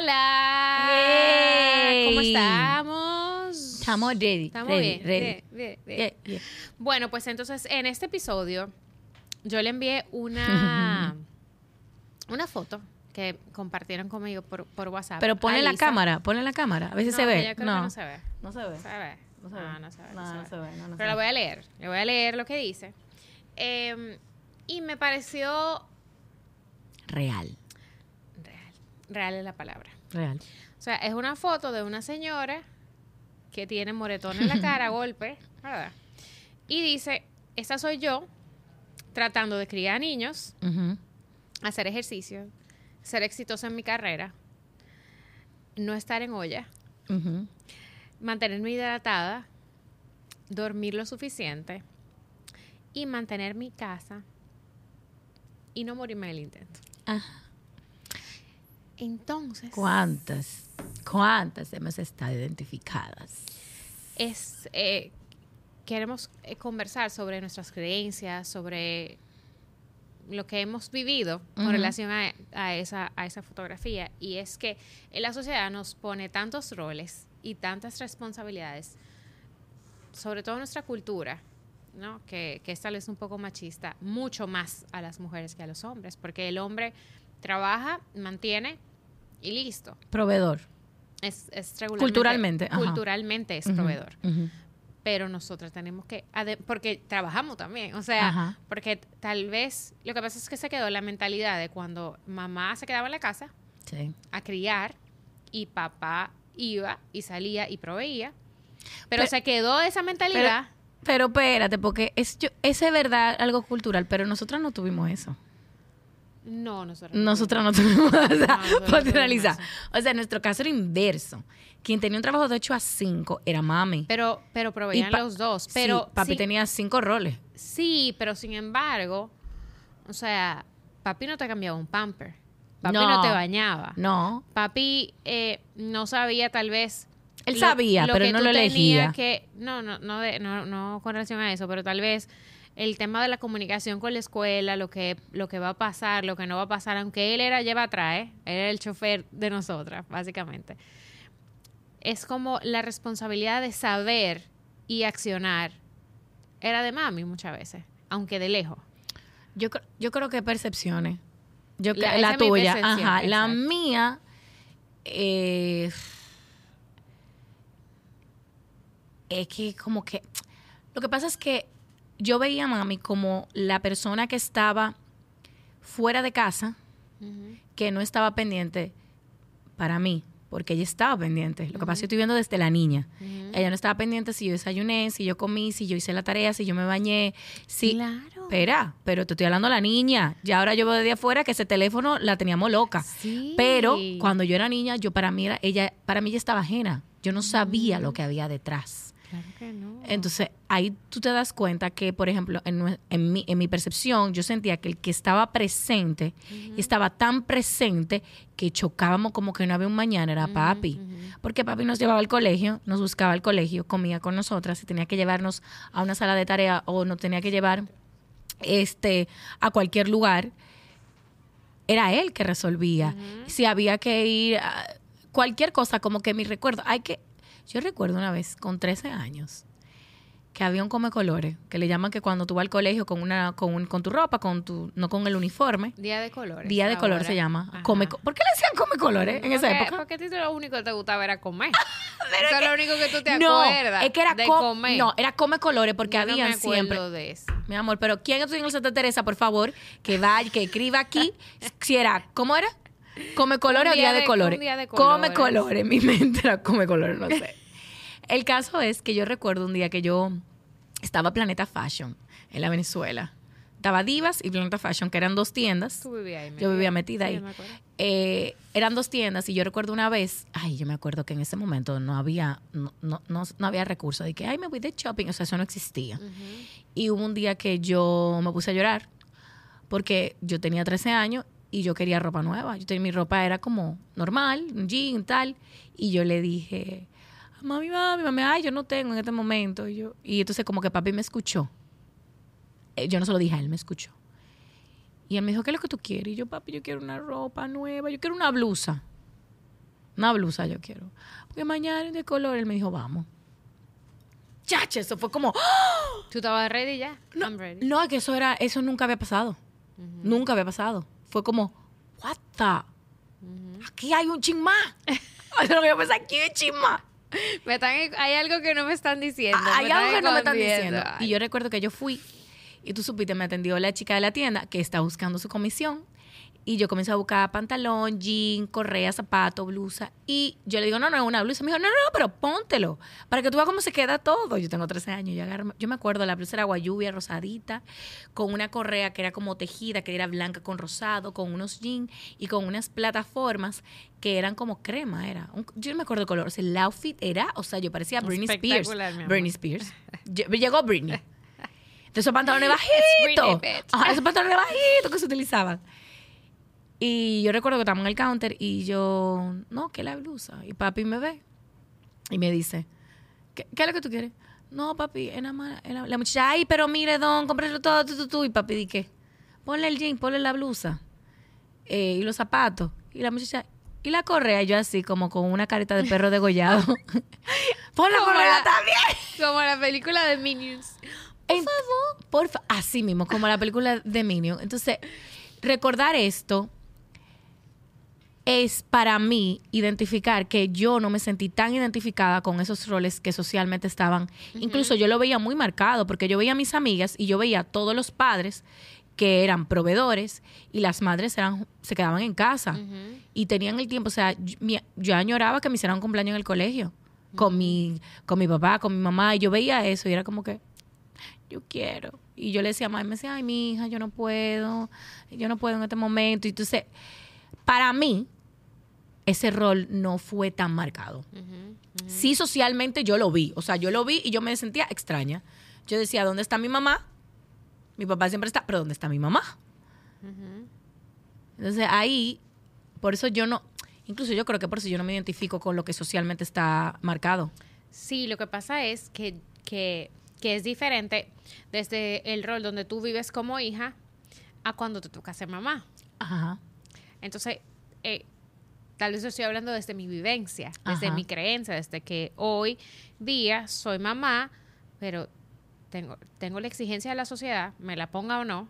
Hola. Yay. ¿Cómo estamos? Estamos ready. Estamos ready, bien. ready. bien, bien, bien. Bueno, pues entonces en este episodio yo le envié una, una foto que compartieron conmigo por, por WhatsApp. Pero a ponle la cámara, ponle la cámara. A veces No, se ve. yo creo no. que no se ve. No se ve. ¿Se ve? No se ve. No, no se ve. No, se ve. no, Pero la voy a leer. Le voy a leer lo que dice. Eh, y me pareció Real. real. Real es la palabra. Real. O sea, es una foto de una señora que tiene moretón en la cara, golpe, ¿verdad? Y dice, esta soy yo tratando de criar niños, Ujú. hacer ejercicio, ser exitosa en mi carrera, no estar en olla, Ujú. mantenerme hidratada, dormir lo suficiente y mantener mi casa y no morirme en el intento. Ajá. Entonces, ¿Cuántas? ¿Cuántas hemos estado identificadas? es eh, queremos eh, conversar sobre nuestras creencias, sobre lo que hemos vivido con Ujú. relación a, a esa, a esa fotografía. Y es que en la sociedad nos pone tantos roles y tantas responsabilidades, sobre todo nuestra cultura, ¿no? que, que es tal vez un poco machista, mucho más a las mujeres que a los hombres, porque el hombre trabaja, mantiene y listo. Proveedor. Es, es regularmente- Culturalmente, ajá. Culturalmente es proveedor. Pero nosotras tenemos que, porque trabajamos también, o sea, Ajá. porque tal vez, lo que pasa es que se quedó la mentalidad de cuando mamá se quedaba en la casa Sí. a criar y papá iba y salía y proveía, pero, Pero- se quedó esa mentalidad. Pero espérate, porque es, yo, ese es verdad algo cultural, pero nosotras no tuvimos eso. No, nosotros. Nosotras no tuvimos, finalizar. eso. O sea, en nuestro caso era inverso. Quien tenía un trabajo de 8 a 5 era mami. Pero, pero proveían los dos. Sí, Pero papi tenía cinco roles. Sí, pero sin embargo, o sea, papi no te cambiaba un pamper. Papi no, No. te bañaba. No, Papi eh, no sabía tal vez. Él sabía, pero no lo elegía. Que, no, no, no, de- no, no con relación a eso, pero tal vez el tema de la comunicación con la escuela, lo que, lo que va a pasar, lo que no va a pasar, aunque él era lleva atrás, él era el chofer de nosotras, básicamente. Es como la responsabilidad de saber y accionar. Era de mami muchas veces, aunque de lejos. yo, yo creo que percepciones. Yo La- la, tuya, ajá. La exacto. mía, eh, es que como que, lo que pasa es que yo veía a mami como la persona que estaba fuera de casa, que no estaba pendiente para mí, porque ella estaba pendiente. Lo que pasa es que yo estoy viendo desde la niña. Ella no estaba pendiente si yo desayuné, si yo comí, si yo hice la tarea, si yo me bañé, si... Claro. Espera, pero te estoy hablando a la niña. Ya ahora yo veo de afuera que ese teléfono la teníamos loca. Sí. Pero cuando yo era niña, yo para mí era, ella, para mí ella estaba ajena. Yo no sabía lo que había detrás. Claro que no. Entonces, ahí tú te das cuenta que, por ejemplo, en, mi, en mi percepción, yo sentía que el que estaba presente, estaba tan presente que chocábamos como que no había un mañana, era papi. Porque papi nos llevaba al colegio, nos buscaba al colegio, comía con nosotras y tenía que llevarnos a una sala de tarea o nos tenía que llevar este, a cualquier lugar. Era él que resolvía. Si había que ir a cualquier cosa, como que mi recuerdo, hay que, yo recuerdo una vez con 13 años que había un come colores, que le llaman que cuando tú vas al colegio con una con, un- con tu ropa, con tu no con el uniforme, Día de colores. día de color ahora. se llama. Ajá. Come, co- ¿Por qué le decían come colores en esa época? Porque a ti lo único que te gustaba era comer. Eso es lo único que tú te no, acuerdas. es que era de co- comer. no, era come colores porque Yo no habían me acuerdo siempre de eso. Mi amor, pero ¿quién estudió en el Santa Teresa, por favor? Que vaya, que escriba aquí si era, ¿cómo era? Come colores o día día de, de- colores. un día de Come colores. colores, mi mente era come colores, no sé. El caso es que yo recuerdo un día que yo estaba Planeta Fashion en la Venezuela. Estaba Divas y Planeta Fashion, que eran dos tiendas. Tú vivías ahí. Yo vivía metida Sí, ahí. me. Eh, eran dos tiendas y yo recuerdo una vez, ay, yo me acuerdo que en ese momento no había, no, no, no, no había recursos de que, ay, me voy de shopping, o sea, eso no existía. Y hubo un día que yo me puse a llorar porque yo tenía 13 años y yo quería ropa nueva. Yo tenía, mi ropa era como normal, un jean, tal. Y yo le dije, mami, mami, mami, ay, yo no tengo en este momento. Y, yo, y entonces como que papi me escuchó. Eh, yo no se lo dije a él, me escuchó. Y él me dijo, ¿qué es lo que tú quieres? Y yo, papi, yo quiero una ropa nueva, yo quiero una blusa. Una blusa yo quiero. Porque mañana es de color. Él me dijo, vamos. Chacha, eso fue como, ¡ah! ¿Tú estabas ready ya? no, I'm ready. no, que eso era, eso nunca había pasado. Nunca había pasado. Fue como, what the? Aquí hay un chin más. Yo lo que yo pensé, aquí hay un chin más. Me están- hay algo que no me están diciendo. Hay me algo que no me están diciendo. Y yo recuerdo que yo fui y tú supiste, me atendió la chica de la tienda que está buscando su comisión. Y yo comencé a buscar pantalón, jean, correa, zapato, blusa. Y yo le digo, no, no, es una blusa. Me dijo, no, no, no, pero póntelo. Para que tú veas cómo se queda todo. Yo tengo 13 años. Yo, agarro- yo me acuerdo, la blusa era guayubia, rosadita, con una correa que era como tejida, que era blanca con rosado, con unos jeans y con unas plataformas que eran como crema. Era un- yo no me acuerdo el color. O sea, el outfit era, o sea, yo parecía Britney Spears. Britney Spears. Lle- Llegó Britney. De esos pantalones bajitos. Ajá, esos pantalones bajitos que se utilizaban. Y yo recuerdo que estábamos en el counter y yo, no, que la blusa. Y papi me ve y me dice, ¿qué, qué es lo que tú quieres? No, papi, nada más- es la, la muchacha, ay, pero mire, don, cómprelo todo, tú, tú, tú. Y papi, ¿di qué? Ponle el jean, ponle la blusa eh, y los zapatos. Y la muchacha, y la correa, y yo así, como con una carita de perro degollado. Pon la correa la- también. Como la película de Minions. Por favor. Por fa- Así mismo, como la película de Minion. Entonces, recordar esto es para mí identificar que yo no me sentí tan identificada con esos roles que socialmente estaban. Incluso yo lo veía muy marcado porque yo veía a mis amigas y yo veía a todos los padres que eran proveedores y las madres eran se quedaban en casa y tenían el tiempo, o sea, yo, yo añoraba que me hicieran un cumpleaños en el colegio con mi con mi papá, con mi mamá y yo veía eso y era como que yo quiero. Y yo le decía a mamá, y me decía, ay, mi hija, yo no puedo, yo no puedo en este momento. Y entonces, para mí, ese rol no fue tan marcado. Sí, socialmente yo lo vi. O sea, yo lo vi y yo me sentía extraña. Yo decía, ¿dónde está mi mamá? Mi papá siempre está, pero ¿dónde está mi mamá? Entonces ahí, por eso yo no, incluso yo creo que por eso yo no me identifico con lo que socialmente está marcado. Sí, lo que pasa es que, que, que es diferente desde el rol donde tú vives como hija a cuando te toca ser mamá. Ajá. Entonces, eh, tal vez yo estoy hablando desde mi vivencia, desde Ajá. mi creencia, desde que hoy día soy mamá, pero tengo, tengo la exigencia de la sociedad, me la ponga o no,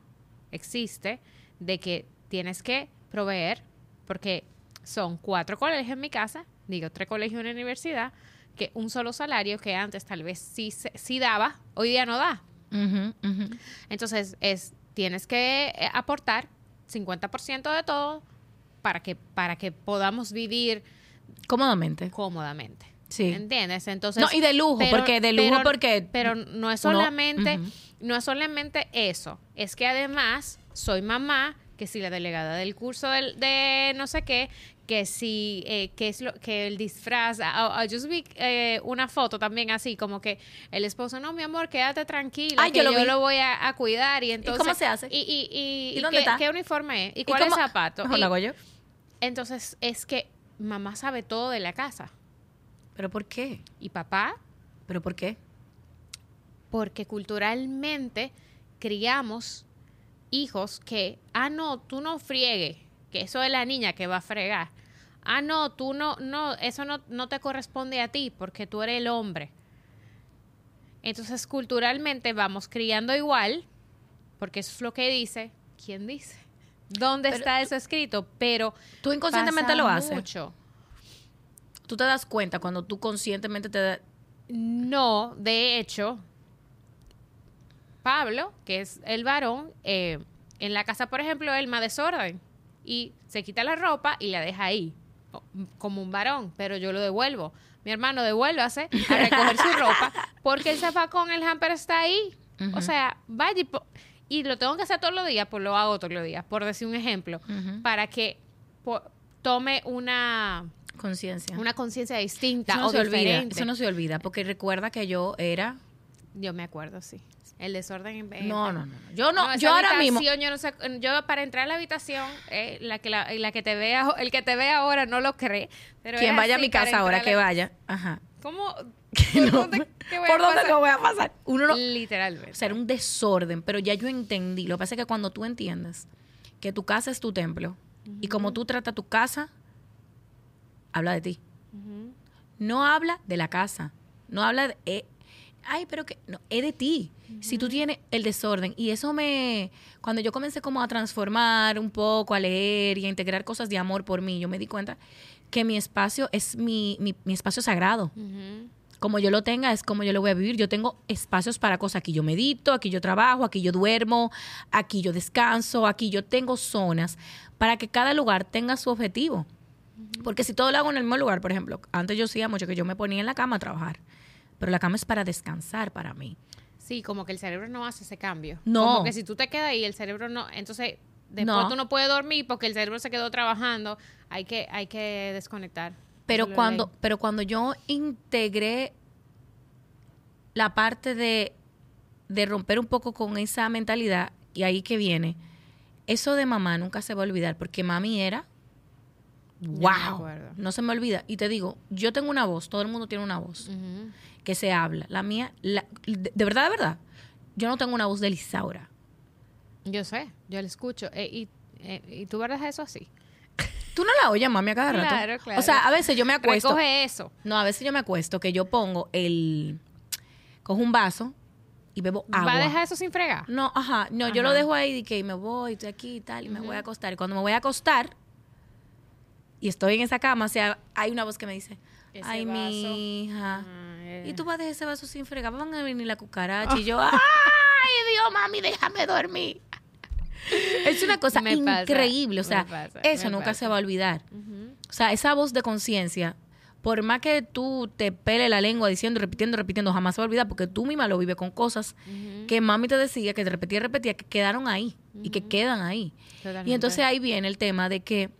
existe, de que tienes que proveer, porque son cuatro colegios en mi casa, digo, tres colegios en la universidad, que un solo salario que antes tal vez sí, se- sí daba, hoy día no da. Entonces, es, tienes que eh, aportar 50% de todo para que, para que podamos vivir Cómodamente. cómodamente. Sí. ¿Entiendes? Entonces, No, y de lujo, porque de lujo, pero- porque pero no es solamente, no es solamente eso, es que además soy mamá, que si la delegada del curso del- de no sé qué, que si eh, que es lo que el disfraz, ah, ah, yo subí eh, una foto también así como que el esposo, no mi amor, quédate tranquila, Ay, que yo yo lo vi. voy a, a cuidar y entonces cómo se hace? y, y, y, ¿Y y dónde qué, está? qué uniforme es y ¿Y cuál es cómo- zapato ¿Cómo Y lo hago yo? Entonces es que mamá sabe todo de la casa ¿Pero por qué? y papá ¿Pero por qué? porque culturalmente criamos hijos que, ah, no, tú no friegues, que eso es la niña que va a fregar. Ah, no, tú no, no, eso no, no te corresponde a ti porque tú eres el hombre. Entonces, culturalmente vamos criando igual, porque eso es lo que dice. ¿Quién dice? ¿Dónde Pero está eso escrito? Pero Tú inconscientemente lo haces. mucho. Tú te das cuenta cuando tú conscientemente te da- No, de hecho, Pablo, que es el varón, eh, en la casa, por ejemplo, él más desorden y se quita la ropa y la deja ahí, como un varón, pero yo lo devuelvo. Mi hermano devuélvase a recoger su ropa porque el zafacón, el hamper está ahí. O sea, vaya y, y lo tengo que hacer todos los días, pues lo hago todos los días, por decir un ejemplo, para que tome una, conciencia. una conciencia distinta Eso no o se olvida. Eso no se olvida, porque recuerda que yo era... Yo me acuerdo, sí. El desorden en No, no, no. Yo no, yo ahora mismo... Yo no sé, yo para entrar a la habitación, eh, la que la, la que te vea, el que te ve ahora no lo cree. Pero Quien vaya a mi casa ahora, que la- vaya. Ajá. ¿Cómo? No, ¿Por dónde, lo voy a pasar? Uno no... Literalmente. O sea, era un desorden, pero ya yo entendí. Lo que pasa es que cuando tú entiendes que tu casa es tu templo y como tú tratas tu casa, habla de ti. No habla de la casa. No habla de... eh, ay, pero que... No, es de ti. Si tú tienes el desorden. Y eso me... Cuando yo comencé como a transformar un poco, a leer y a integrar cosas de amor por mí, yo me di cuenta que mi espacio es mi, mi, mi espacio sagrado. Como yo lo tenga, es como yo lo voy a vivir. Yo tengo espacios para cosas. Aquí yo medito, aquí yo trabajo, aquí yo duermo, aquí yo descanso, aquí yo tengo zonas para que cada lugar tenga su objetivo. Porque si todo lo hago en el mismo lugar, por ejemplo, antes yo hacía mucho que yo me ponía en la cama a trabajar, pero la cama es para descansar para mí. Sí, como que el cerebro no hace ese cambio. No. Como que si tú te quedas ahí, el cerebro no. Entonces, después No. tú no puedes dormir porque el cerebro se quedó trabajando. Hay que, hay que desconectar. Pero cuando, pero cuando yo integré la parte de, de romper un poco con esa mentalidad, y ahí que viene, eso de mamá nunca se va a olvidar, porque mami era, wow, no se me olvida. Y te digo, yo tengo una voz, todo el mundo tiene una voz que se habla. La mía, la- de, de verdad, de verdad, yo no tengo una voz de Lisaura. Yo sé, yo le escucho. Eh, y, eh, y tú verás eso así. Tú no la oyes, mami, a cada rato. Claro, claro. O sea, a veces yo me acuesto. Recoge eso. No, a veces yo me acuesto que yo pongo el. Cojo un vaso y bebo agua. ¿Va a dejar eso sin fregar? No, ajá. No, yo lo dejo ahí y que me voy, estoy aquí y tal, y me voy a acostar. Y cuando me voy a acostar y estoy en esa cama, o sea, hay una voz que me dice: Ese Ay, vaso. mi hija. Ah. Y tú vas a dejar ese vaso sin fregar, van a venir la cucaracha. Y yo, ¡ay, Dios, mami, déjame dormir! Es una cosa Me pasa, increíble. O sea, pasa, eso nunca pasa. se va a olvidar. O sea, esa voz de conciencia, por más que tú te pele la lengua diciendo, repitiendo, repitiendo, jamás se va a olvidar porque tú misma lo vives con cosas que mami te decía, que te repetía y repetía, que quedaron ahí y que quedan ahí. Totalmente. Y entonces ahí viene el tema de que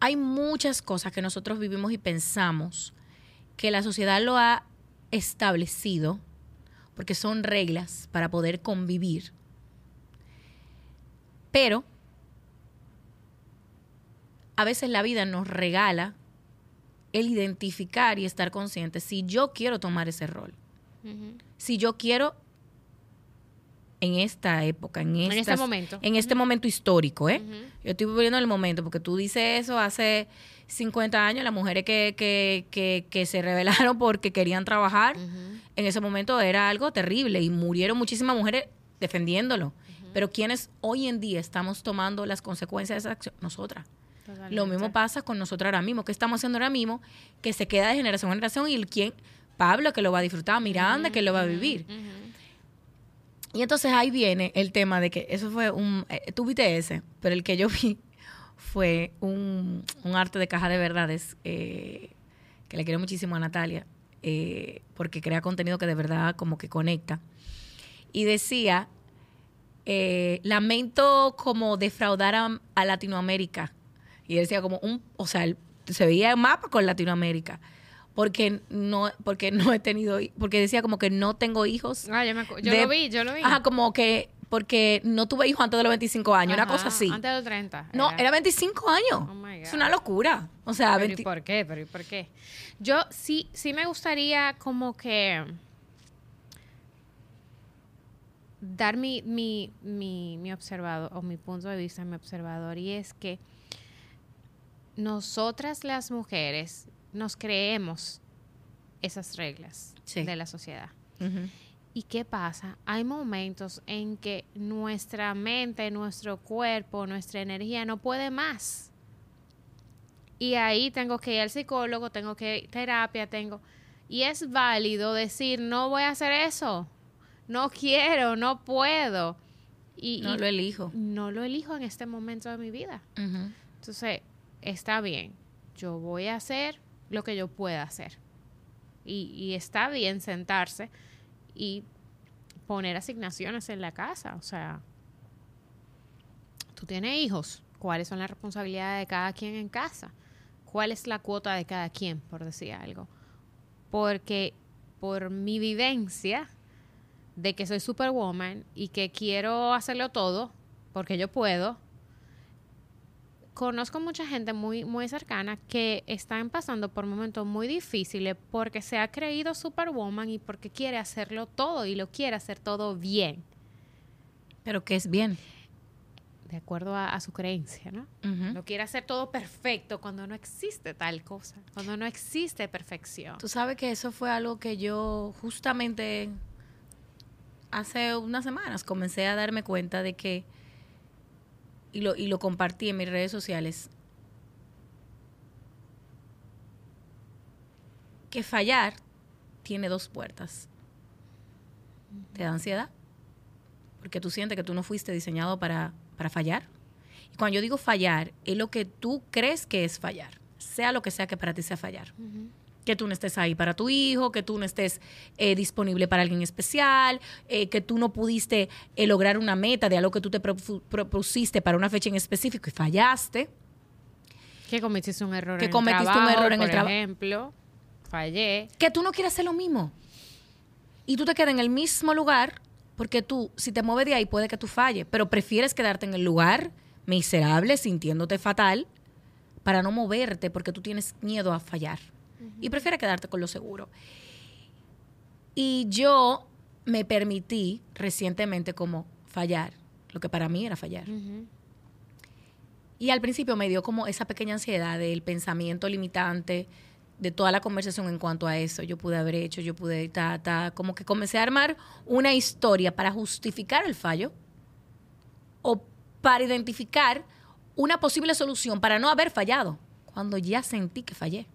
hay muchas cosas que nosotros vivimos y pensamos que la sociedad lo ha establecido porque son reglas para poder convivir. Pero a veces la vida nos regala el identificar y estar consciente si yo quiero tomar ese rol, si yo quiero en esta época, en, En este momento. en este momento histórico, ¿eh? Yo estoy viviendo el momento, porque tú dices eso hace 50 años, las mujeres que, que, que, que se rebelaron porque querían trabajar, en ese momento era algo terrible y murieron muchísimas mujeres defendiéndolo. Pero quienes hoy en día estamos tomando las consecuencias de esa acción? Nosotras. Totalmente. Lo mismo pasa con nosotros ahora mismo. ¿Qué estamos haciendo ahora mismo? Que se queda de generación en generación y el quien, Pablo que lo va a disfrutar, Miranda que lo va a vivir. Y entonces ahí viene el tema de que eso fue un... eh, tú viste ese, pero el que yo vi fue un, un arte de caja de verdades eh, que le quiero muchísimo a Natalia eh, porque crea contenido que de verdad como que conecta. Y decía, eh, lamento como defraudar a, a Latinoamérica. Y él decía como un... O sea, él- se veía el mapa con Latinoamérica. Porque no, porque no he tenido, porque decía como que no tengo hijos. Ah, yo, me yo de- lo vi, yo lo vi. Ajá, como que porque no tuve hijos antes de los 25 años, una Ajá, cosa así. Antes de los 30. No, era 25 años. Oh my es una locura. O sea, ¿Pero 20 ¿y por qué? ¿Pero y por qué? Yo sí, sí me gustaría como que dar mi, mi, mi, mi observador, o mi punto de vista, mi observador, y es que nosotras las mujeres nos creemos esas reglas Sí. de la sociedad. ¿Y qué pasa? Hay momentos en que nuestra mente, nuestro cuerpo, nuestra energía no puede más. Y ahí tengo que ir al psicólogo, tengo que ir a terapia, tengo... Y es válido decir, no voy a hacer eso. No quiero, no puedo. Y, No y lo elijo. no lo elijo en este momento de mi vida. Entonces, está bien. Yo voy a hacer lo que yo pueda hacer. Y, y está bien sentarse y poner asignaciones en la casa. O sea, tú tienes hijos. ¿Cuáles son las responsabilidades de cada quien en casa? ¿Cuál es la cuota de cada quien, por decir algo? Porque por mi vivencia de que soy superwoman y que quiero hacerlo todo, porque yo puedo, conozco mucha gente muy, muy cercana que están pasando por momentos muy difíciles porque se ha creído superwoman y porque quiere hacerlo todo y lo quiere hacer todo bien. Pero que es bien. de acuerdo a, a su creencia, ¿no? Ujú. No quiere hacer todo perfecto cuando no existe tal cosa, cuando no existe perfección. Tú sabes que eso fue algo que yo justamente hace unas semanas comencé a darme cuenta de que, y lo, y lo compartí en mis redes sociales, que fallar tiene dos puertas. Te da ansiedad, porque tú sientes que tú no fuiste diseñado para, para fallar. Y cuando yo digo fallar, es lo que tú crees que es fallar, sea lo que sea que para ti sea fallar que tú no estés ahí para tu hijo, que tú no estés eh, disponible para alguien especial, eh, que tú no pudiste eh, lograr una meta de algo que tú te propu- propusiste para una fecha en específico y fallaste. Que cometiste un error Que en cometiste el un trabajo, error en el por traba- ejemplo. Fallé. Que tú no quieres hacer lo mismo. Y tú te quedas en el mismo lugar porque tú, si te mueves de ahí, puede que tú falles, pero prefieres quedarte en el lugar miserable, sintiéndote fatal, para no moverte porque tú tienes miedo a fallar. Y prefieres quedarte con lo seguro. Y yo me permití recientemente como fallar, lo que para mí era fallar. Y al principio me dio como esa pequeña ansiedad del pensamiento limitante de toda la conversación en cuanto a eso. Yo pude haber hecho, yo pude, ta, ta, como que comencé a armar una historia para justificar el fallo o para identificar una posible solución para no haber fallado, cuando ya sentí que fallé.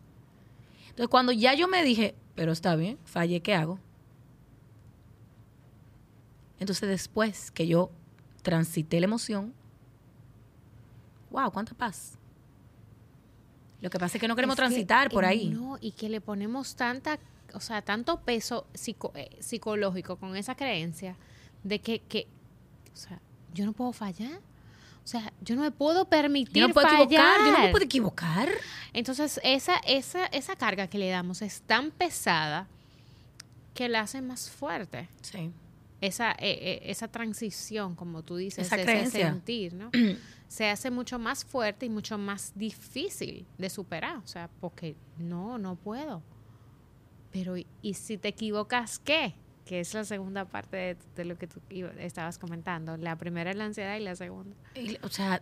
Entonces, cuando ya yo me dije, pero está bien, fallé, ¿qué hago? Entonces, después que yo transité la emoción, wow, cuánta paz. Lo que pasa es que no queremos Es que, transitar por eh, ahí. No, y que le ponemos tanta, o sea, tanto peso psico- eh, psicológico con esa creencia de que, que, o sea, yo no puedo fallar. O sea, yo no me puedo permitir Yo no puedo fallar. equivocar, yo no me puedo equivocar. Entonces, esa, esa, esa carga que le damos es tan pesada que la hace más fuerte. Sí. Esa, eh, eh, esa transición, como tú dices, Esa ese creencia. sentir, ¿no? se hace mucho más fuerte y mucho más difícil de superar. O sea, porque no, no puedo. Pero, ¿y, y si te equivocas, qué? Que es la segunda parte de, de lo que tú estabas comentando. La primera es la ansiedad y la segunda. O sea,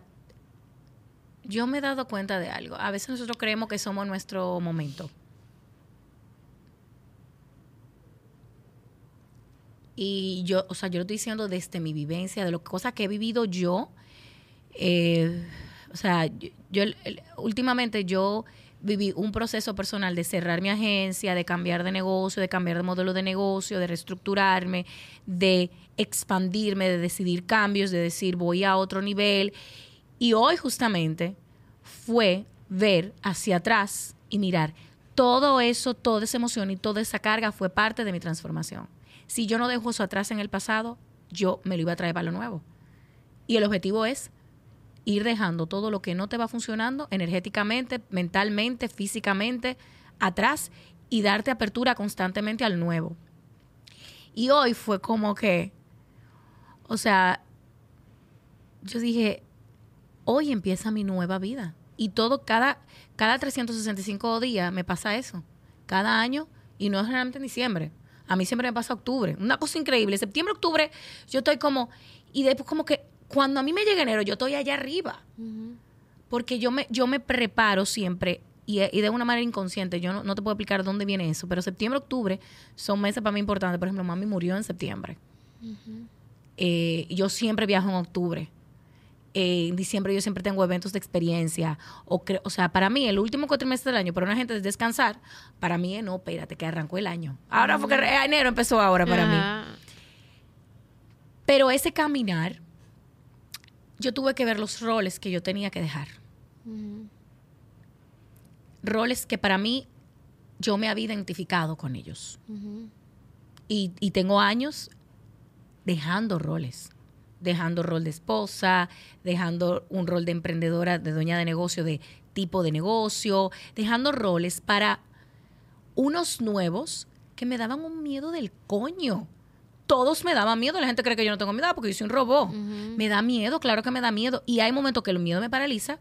yo me he dado cuenta de algo. A veces nosotros creemos que somos nuestro momento. Y yo, o sea, yo lo estoy diciendo desde mi vivencia, de las cosas que he vivido yo. Eh, o sea, yo, últimamente yo viví un proceso personal de cerrar mi agencia, de cambiar de negocio, de cambiar de modelo de negocio, de reestructurarme, de expandirme, de decidir cambios, de decir voy a otro nivel. Y hoy justamente fue ver hacia atrás y mirar todo eso, toda esa emoción y toda esa carga fue parte de mi transformación. Si yo no dejo eso atrás en el pasado, yo me lo iba a traer para lo nuevo. Y el objetivo es ir dejando todo lo que no te va funcionando energéticamente, mentalmente, físicamente, atrás y darte apertura constantemente al nuevo. Y hoy fue como que, o sea, yo dije, hoy empieza mi nueva vida. Y todo, cada, cada 365 días me pasa eso. Cada año, y no es generalmente en diciembre. A mí siempre me pasa octubre. Una cosa increíble. Septiembre, octubre, yo estoy como, y después como que cuando a mí me llega enero, yo estoy allá arriba. Porque yo me, yo me preparo siempre y, y de una manera inconsciente. Yo no, no te puedo explicar dónde viene eso, pero septiembre, octubre son meses para mí importantes. Por ejemplo, mami murió en septiembre. Eh, yo siempre viajo en octubre. Eh, en diciembre yo siempre tengo eventos de experiencia. O, sea, para mí, el último cuatrimestre del año, para una gente es descansar. Para mí, es no, espérate, que arrancó el año. Ahora, porque eh, enero empezó ahora para mí. Pero ese caminar, yo tuve que ver los roles que yo tenía que dejar. Roles que para mí yo me había identificado con ellos. Y, y tengo años dejando roles. Dejando rol de esposa, dejando un rol de emprendedora, de dueña de negocio, de tipo de negocio, dejando roles para unos nuevos que me daban un miedo del coño. Todos me daban miedo. La gente cree que yo no tengo miedo ah, porque yo soy un robot. Me da miedo, claro que me da miedo. Y hay momentos que el miedo me paraliza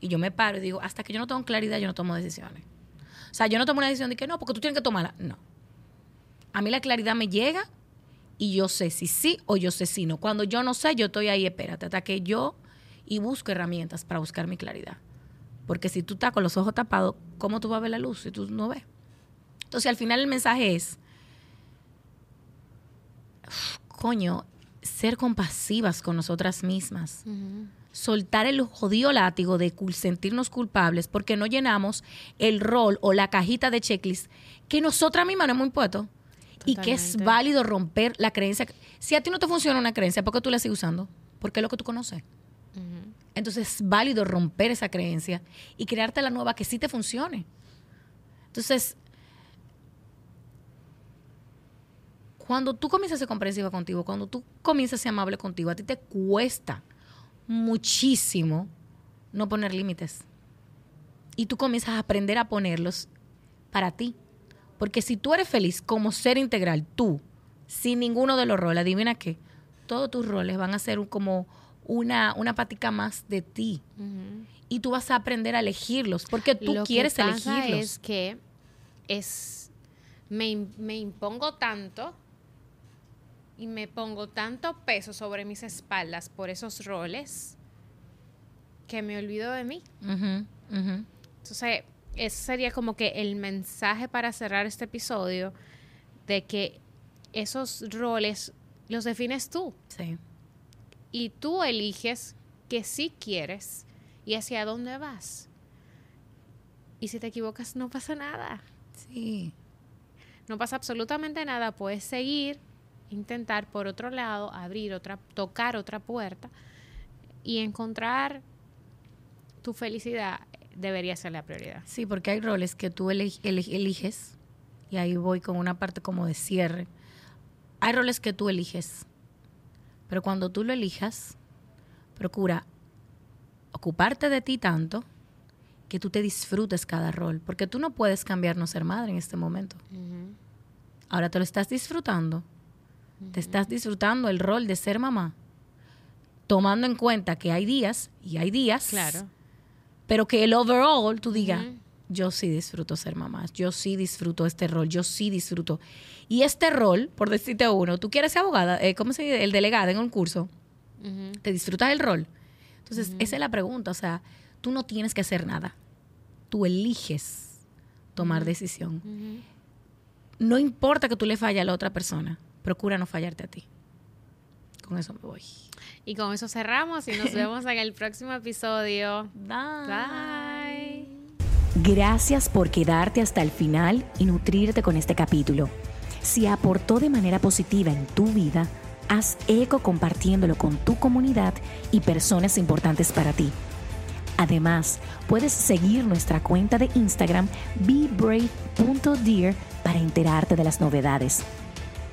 y yo me paro y digo, hasta que yo no tengo claridad, yo no tomo decisiones. O sea, yo no tomo una decisión de que no, porque tú tienes que tomarla. No. A mí la claridad me llega y yo sé si sí o yo sé si no. Cuando yo no sé, yo estoy ahí, espérate, hasta que yo... y busco herramientas para buscar mi claridad. Porque si tú estás con los ojos tapados, ¿cómo tú vas a ver la luz si tú no ves? Entonces, al final el mensaje es, coño, ser compasivas con nosotras mismas. Soltar el jodido látigo de sentirnos culpables porque no llenamos el rol o la cajita de checklist que nosotras mismas nos hemos impuesto. Y que es válido romper la creencia. Si a ti no te funciona una creencia, ¿por qué tú la sigues usando? Porque es lo que tú conoces. Entonces es válido romper esa creencia y crearte la nueva que sí te funcione. Entonces, cuando tú comienzas a ser comprensiva contigo, cuando tú comienzas a ser amable contigo, a ti te cuesta muchísimo no poner límites. Y tú comienzas a aprender a ponerlos para ti. Porque si tú eres feliz como ser integral, tú, sin ninguno de los roles, adivina qué, todos tus roles van a ser como una, una patica más de ti. Y tú vas a aprender a elegirlos, porque tú quieres que pasa elegirlos. Es que es, me, me impongo tanto y me pongo tanto peso sobre mis espaldas por esos roles que me olvido de mí. Entonces, ese sería como que el mensaje para cerrar este episodio de que esos roles los defines tú. Sí. Y tú eliges que sí quieres y hacia dónde vas. Y si te equivocas, no pasa nada. Sí. No pasa absolutamente nada. Puedes seguir intentar por otro lado abrir otra, tocar otra puerta y encontrar tu felicidad debería ser la prioridad. Sí, porque hay roles que tú eliges, y ahí voy con una parte como de cierre. Hay roles que tú eliges, pero cuando tú lo elijas, procura ocuparte de ti tanto que tú te disfrutes cada rol, porque tú no puedes cambiar no ser madre en este momento. Ahora te lo estás disfrutando te estás disfrutando el rol de ser mamá, tomando en cuenta que hay días y hay días, claro. pero que el overall tú digas, yo sí disfruto ser mamá, yo sí disfruto este rol, yo sí disfruto. Y este rol, por decirte uno, tú quieres ser abogada, eh, ¿cómo se dice? El delegado en un curso, ¿te disfrutas el rol? Entonces, esa es la pregunta, o sea, tú no tienes que hacer nada, tú eliges tomar decisión. No importa que tú le falles a la otra persona, procura no fallarte a ti. Con eso me voy. Y con eso cerramos y nos vemos en el próximo episodio. Bye. Gracias por quedarte hasta el final y nutrirte con este capítulo. Si aportó de manera positiva en tu vida, haz eco compartiéndolo con tu comunidad y personas importantes para ti. Además, puedes seguir nuestra cuenta de Instagram bebrave.dear para enterarte de las novedades.